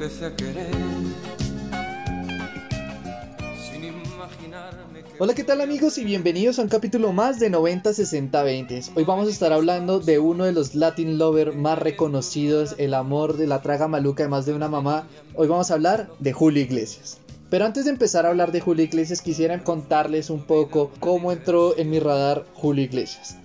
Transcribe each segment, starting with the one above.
Empecé a querer. Sin imaginarme que. Hola, ¿qué tal amigos? Y bienvenidos a un capítulo más de 90 60 20. Hoy vamos a estar hablando de uno de los Latin Lover más reconocidos, el amor de la traga maluca de más de una mamá. Hoy vamos a hablar de Julio Iglesias. Pero antes de empezar a hablar de Julio Iglesias, quisiera contarles un poco cómo entró en mi radar Julio Iglesias.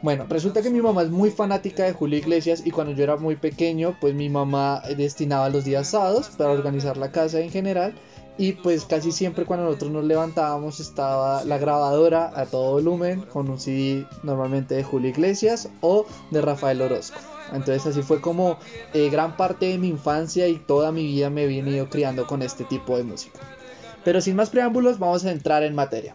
Bueno, resulta que mi mamá es muy fanática de Julio Iglesias y cuando yo era muy pequeño, pues mi mamá destinaba los días sábados para organizar la casa en general y pues casi siempre cuando nosotros nos levantábamos estaba la grabadora a todo volumen con un CD normalmente de Julio Iglesias o de Rafael Orozco. Entonces así fue como eh, gran parte de mi infancia y toda mi vida me he venido criando con este tipo de música. Pero sin más preámbulos vamos a entrar en materia.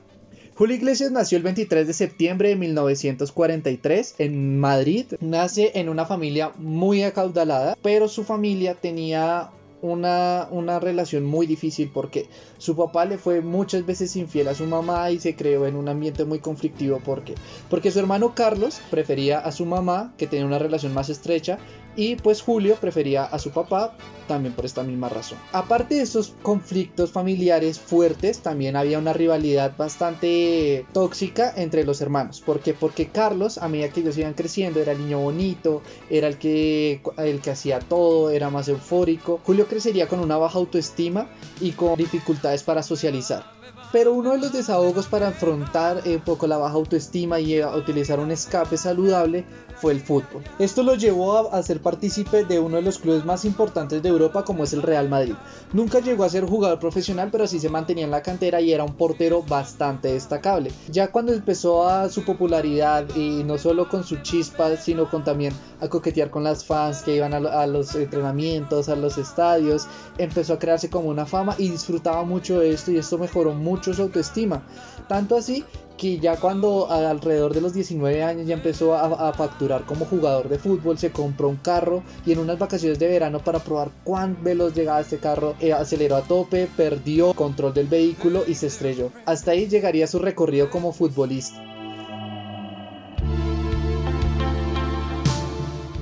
Julio Iglesias nació el 23 de septiembre de 1943 en Madrid. Nace en una familia muy acaudalada, pero su familia tenía una, una relación muy difícil porque su papá le fue muchas veces infiel a su mamá y se creó en un ambiente muy conflictivo. ¿Por qué? Porque su hermano Carlos prefería a su mamá, que tenía una relación más estrecha, y pues Julio prefería a su papá también por esta misma razón. Aparte de estos conflictos familiares fuertes, también había una rivalidad bastante tóxica entre los hermanos. ¿Por qué? Porque Carlos, a medida que ellos iban creciendo, era el niño bonito, era el que, el que hacía todo, era más eufórico. Julio crecería con una baja autoestima y con dificultades para socializar. Pero uno de los desahogos para afrontar un poco la baja autoestima y utilizar un escape saludable fue el fútbol. Esto lo llevó a, ser partícipe de uno de los clubes más importantes de Europa como es el Real Madrid. Nunca llegó a ser jugador profesional pero sí se mantenía en la cantera y era un portero bastante destacable. Ya cuando empezó a su popularidad y no solo con su chispa sino con también a coquetear con las fans que iban a, a los entrenamientos, a los estadios, empezó a crearse como una fama y disfrutaba mucho de esto y esto mejoró mucho su autoestima. Tanto así que ya cuando alrededor de los 19 años ya empezó a, facturar como jugador de fútbol, se compró un carro y en unas vacaciones de verano para probar cuán veloz llegaba este carro, eh, aceleró a tope, perdió control del vehículo y se estrelló. Hasta ahí llegaría su recorrido como futbolista.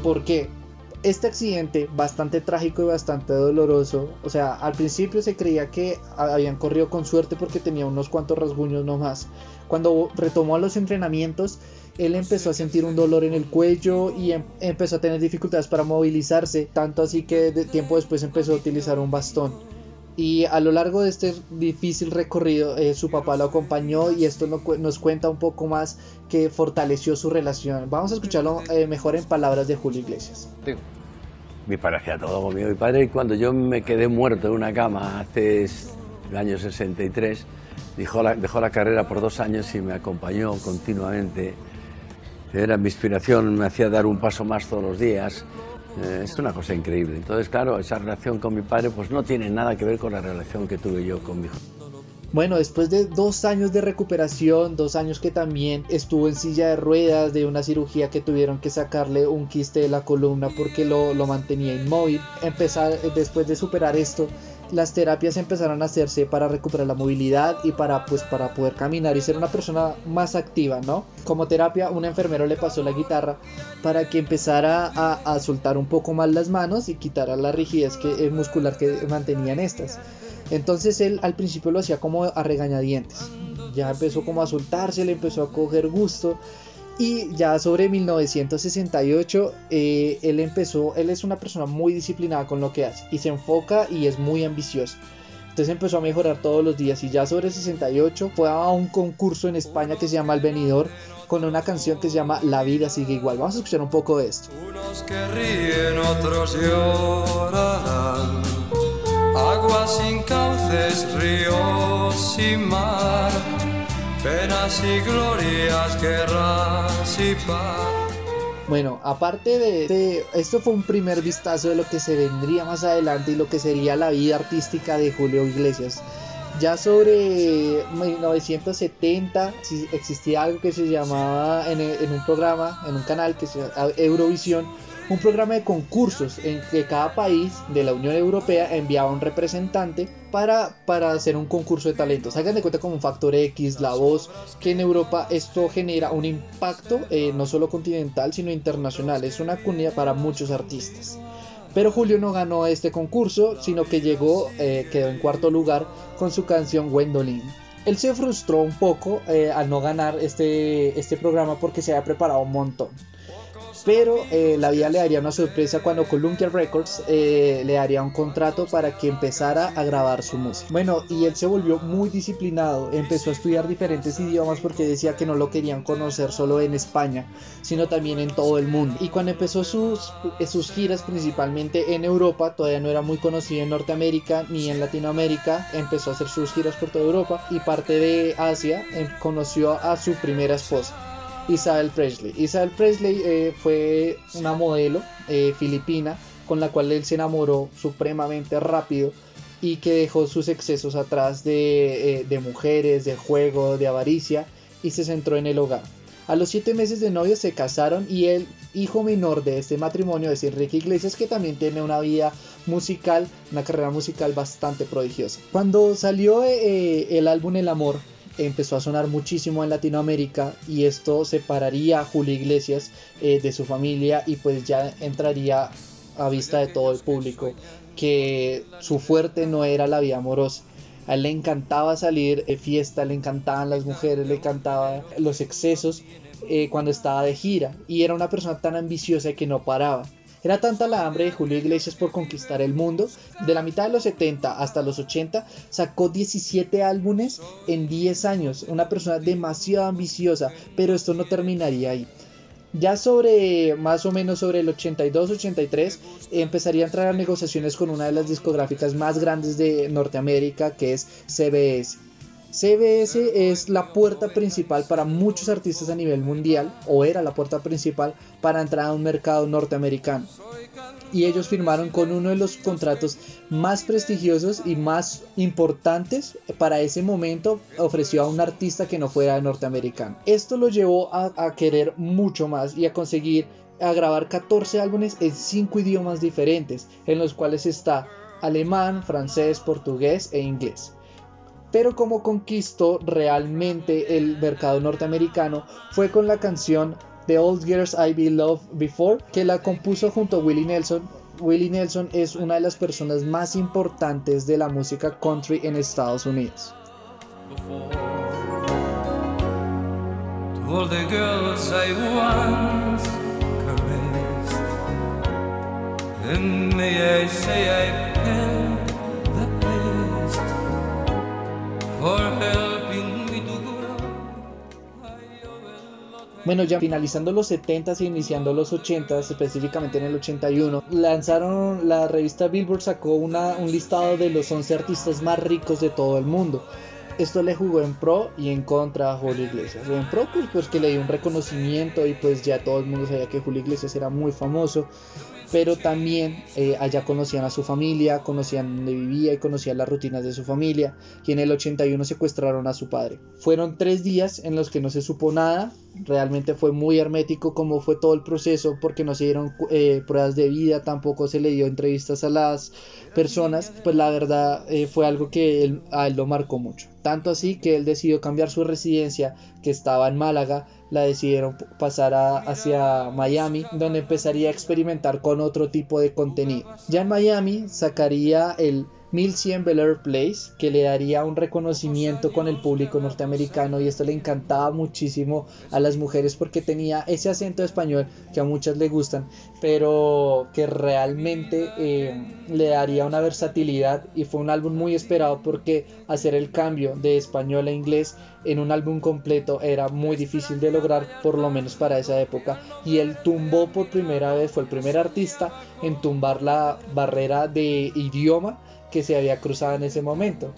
¿Por qué? Este accidente, bastante trágico y bastante doloroso, o sea, al principio se creía que habían corrido con suerte porque tenía unos cuantos rasguños nomás. Cuando retomó los entrenamientos, él empezó a sentir un dolor en el cuello y em empezó a tener dificultades para movilizarse, tanto así que de tiempo después empezó a utilizar un bastón. Y a lo largo de este difícil recorrido, eh, su papá lo acompañó y esto no, nos cuenta un poco más que fortaleció su relación. Vamos a escucharlo eh, mejor en palabras de Julio Iglesias. Mi padre hacía todo conmigo. Mi padre, cuando yo me quedé muerto en una cama hace el año 63, dejó la, dejó la carrera por dos años y me acompañó continuamente. Era mi inspiración, me hacía dar un paso más todos los días. Eh, es una cosa increíble. Entonces, claro, esa relación con mi padre pues no tiene nada que ver con la relación que tuve yo con mi hijo. Bueno, después de dos años de recuperación, dos años que también estuvo en silla de ruedas de una cirugía que tuvieron que sacarle un quiste de la columna porque lo, lo mantenía inmóvil, empezar después de superar esto, las terapias empezaron a hacerse para recuperar la movilidad y para pues para poder caminar y ser una persona más activa, ¿no? Como terapia, un enfermero le pasó la guitarra para que empezara a, soltar un poco más las manos y quitara la rigidez que, eh, muscular que mantenían estas. Entonces él al principio lo hacía como a regañadientes. Ya empezó como a soltarse, le empezó a coger gusto. Y ya sobre 1968, eh, él empezó, él es una persona muy disciplinada con lo que hace y se enfoca y es muy ambicioso. Entonces empezó a mejorar todos los días y ya sobre 68 fue a un concurso en España que se llama El Venidor con una canción que se llama La vida sigue igual. Vamos a escuchar un poco de esto. Unos que ríen, otros llorarán. Agua sin cauce haces ríos y mar, penas y glorias, guerras y paz. Bueno, aparte de, de- esto fue un primer vistazo de lo que se vendría más adelante y lo que sería la vida artística de Julio Iglesias. Ya sobre 1970 sí existía algo que se llamaba en, en un programa, en un canal que se llama Eurovisión, un programa de concursos en que cada país de la Unión Europea enviaba un representante para, para hacer un concurso de talentos. Hagan cuenta como un factor X, la voz, que en Europa esto genera un impacto eh, no solo continental sino internacional. Es una cunida para muchos artistas. Pero Julio no ganó este concurso, sino que llegó, eh, quedó en cuarto lugar con su canción Gwendolyn. Él se frustró un poco eh, al no ganar este, este programa porque se había preparado un montón. Pero eh, la vida le daría una sorpresa cuando Columbia Records eh, le daría un contrato para que empezara a grabar su música. Bueno, y él se volvió muy disciplinado, empezó a estudiar diferentes idiomas porque decía que no lo querían conocer solo en España, sino también en todo el mundo. Y cuando empezó sus, eh, sus giras, principalmente en Europa, todavía no era muy conocido en Norteamérica ni en Latinoamérica, empezó a hacer sus giras por toda Europa y parte de Asia, eh, conoció a su primera esposa. Isabel Presley. Isabel Presley eh, fue una modelo eh, filipina con la cual él se enamoró supremamente rápido y que dejó sus excesos atrás de, eh, de mujeres, de juego, de avaricia y se centró en el hogar. A los siete meses de novio se casaron y el hijo menor de este matrimonio es Enrique Iglesias que también tiene una vida musical, una carrera musical bastante prodigiosa. Cuando salió el álbum El Amor, empezó a sonar muchísimo en Latinoamérica y esto separaría a Julio Iglesias eh, de su familia y pues ya entraría a vista de todo el público que su fuerte no era la vida amorosa. A él le encantaba salir de fiesta, le encantaban las mujeres, le encantaban los excesos eh, cuando estaba de gira y era una persona tan ambiciosa que no paraba. Era tanta la hambre de Julio Iglesias por conquistar el mundo, de la mitad de los 70 hasta los 80 sacó 17 álbumes en 10 años, una persona demasiado ambiciosa, pero esto no terminaría ahí. Ya sobre más o menos sobre el 82-83 empezaría a entrar a negociaciones con una de las discográficas más grandes de Norteamérica que es CBS. CBS es la puerta principal para muchos artistas a nivel mundial, o era la puerta principal para entrar a un mercado norteamericano. Y ellos firmaron con uno de los contratos más prestigiosos y más importantes para ese momento. Ofreció a un artista que no fuera norteamericano. Esto lo llevó a, querer mucho más y a conseguir a grabar 14 álbumes en 5 idiomas diferentes, en los cuales está alemán, francés, portugués e inglés pero como conquistó realmente el mercado norteamericano fue con la canción The Old Girls I Be Loved Before, que la compuso junto a Willie Nelson. Willie Nelson es una de las personas más importantes de la música country en Estados Unidos. Bueno, ya finalizando los 70s e iniciando los 80s, específicamente en el 81, lanzaron la revista Billboard sacó una, un listado de los 11 artistas más ricos de todo el mundo. Esto le jugó en pro y en contra a Julio Iglesias. En pro, pues, pues que le dio un reconocimiento y pues ya todo el mundo sabía que Julio Iglesias era muy famoso. Pero también eh, allá conocían a su familia, conocían dónde vivía y conocían las rutinas de su familia. Y en el 81 secuestraron a su padre. Fueron tres días en los que no se supo nada. Realmente fue muy hermético como fue todo el proceso porque no se dieron eh, pruebas de vida, tampoco se le dio entrevistas a las personas. Pues la verdad eh, fue algo que él, a él lo marcó mucho. Tanto así que él decidió cambiar su residencia que estaba en Málaga la decidieron pasar a, hacia Miami, donde empezaría a experimentar con otro tipo de contenido. Ya en Miami sacaría el 1100 Bel Air Place, que le daría un reconocimiento con el público norteamericano y esto le encantaba muchísimo a las mujeres porque tenía ese acento español que a muchas le gustan, pero que realmente eh, le daría una versatilidad y fue un álbum muy esperado porque hacer el cambio de español a inglés en un álbum completo era muy difícil de lograr, por lo menos para esa época. Y él tumbó por primera vez, fue el primer artista en tumbar la barrera de idioma que se había cruzado en ese momento.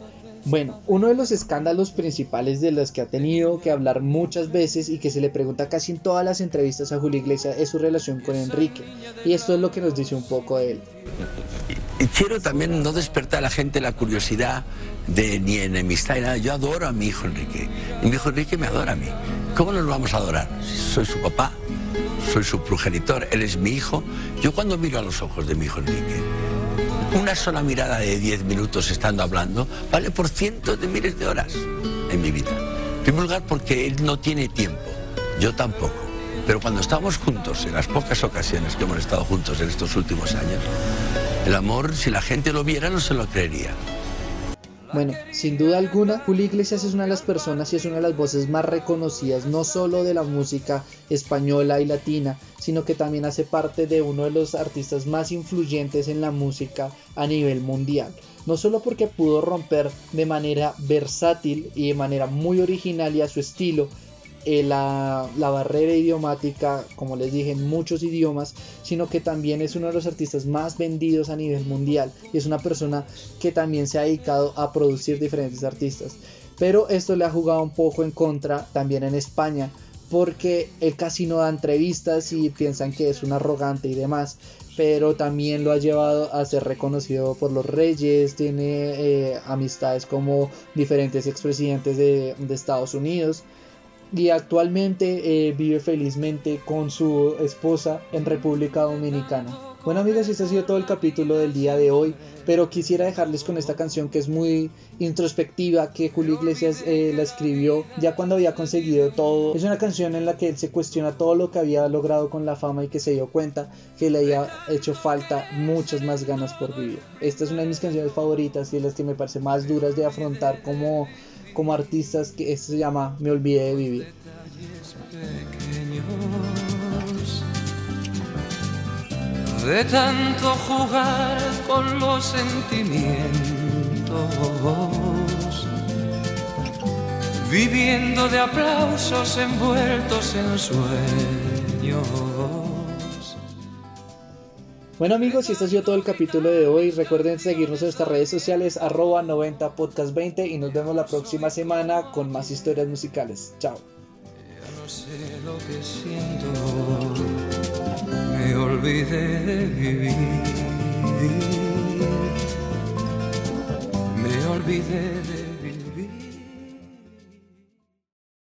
Bueno, uno de los escándalos principales de los que ha tenido que hablar muchas veces y que se le pregunta casi en todas las entrevistas a Julio Iglesias es su relación con Enrique. Y esto es lo que nos dice un poco de él. Quiero también no despertar a la gente la curiosidad de ni enemistad ni nada. Yo adoro a mi hijo Enrique. Mi hijo Enrique me adora a mí. ¿Cómo nos vamos a adorar? Soy su papá, soy su progenitor, él es mi hijo. Yo cuando miro a los ojos de mi hijo Enrique, una sola mirada de 10 minutos estando hablando vale por cientos de miles de horas en mi vida. En primer lugar porque él no tiene tiempo, yo tampoco. Pero cuando estamos juntos, en las pocas ocasiones que hemos estado juntos en estos últimos años, el amor, si la gente lo viera, no se lo creería. Bueno, sin duda alguna, Julio Iglesias es una de las personas y es una de las voces más reconocidas, no solo de la música española y latina, sino que también hace parte de uno de los artistas más influyentes en la música a nivel mundial. No solo porque pudo romper de manera versátil y de manera muy original y a su estilo eh, la, barrera idiomática, como les dije, en muchos idiomas, sino que también es uno de los artistas más vendidos a nivel mundial y es una persona que también se ha dedicado a producir diferentes artistas. Pero esto le ha jugado un poco en contra también en España, porque él casi no da entrevistas y piensan que es un arrogante y demás, pero también lo ha llevado a ser reconocido por los reyes, tiene eh, amistades como diferentes expresidentes de, de Estados Unidos y actualmente eh, vive felizmente con su esposa en República Dominicana. Bueno amigos, este ha sido todo el capítulo del día de hoy, pero quisiera dejarles con esta canción que es muy introspectiva, que Julio Iglesias eh, la escribió ya cuando había conseguido todo. Es una canción en la que él se cuestiona todo lo que había logrado con la fama y que se dio cuenta que le había hecho falta muchas más ganas por vivir. Esta es una de mis canciones favoritas y es las que me parece más duras de afrontar como como artistas que se llama Me olvidé de vivir. De tanto jugar con los sentimientos, viviendo de aplausos envueltos en sueños. Bueno amigos, y este ha sido todo el capítulo de hoy. Recuerden seguirnos en nuestras redes sociales arroba 90podcast20 y nos vemos la próxima semana con más historias musicales. Chao. me olvidé de vivir.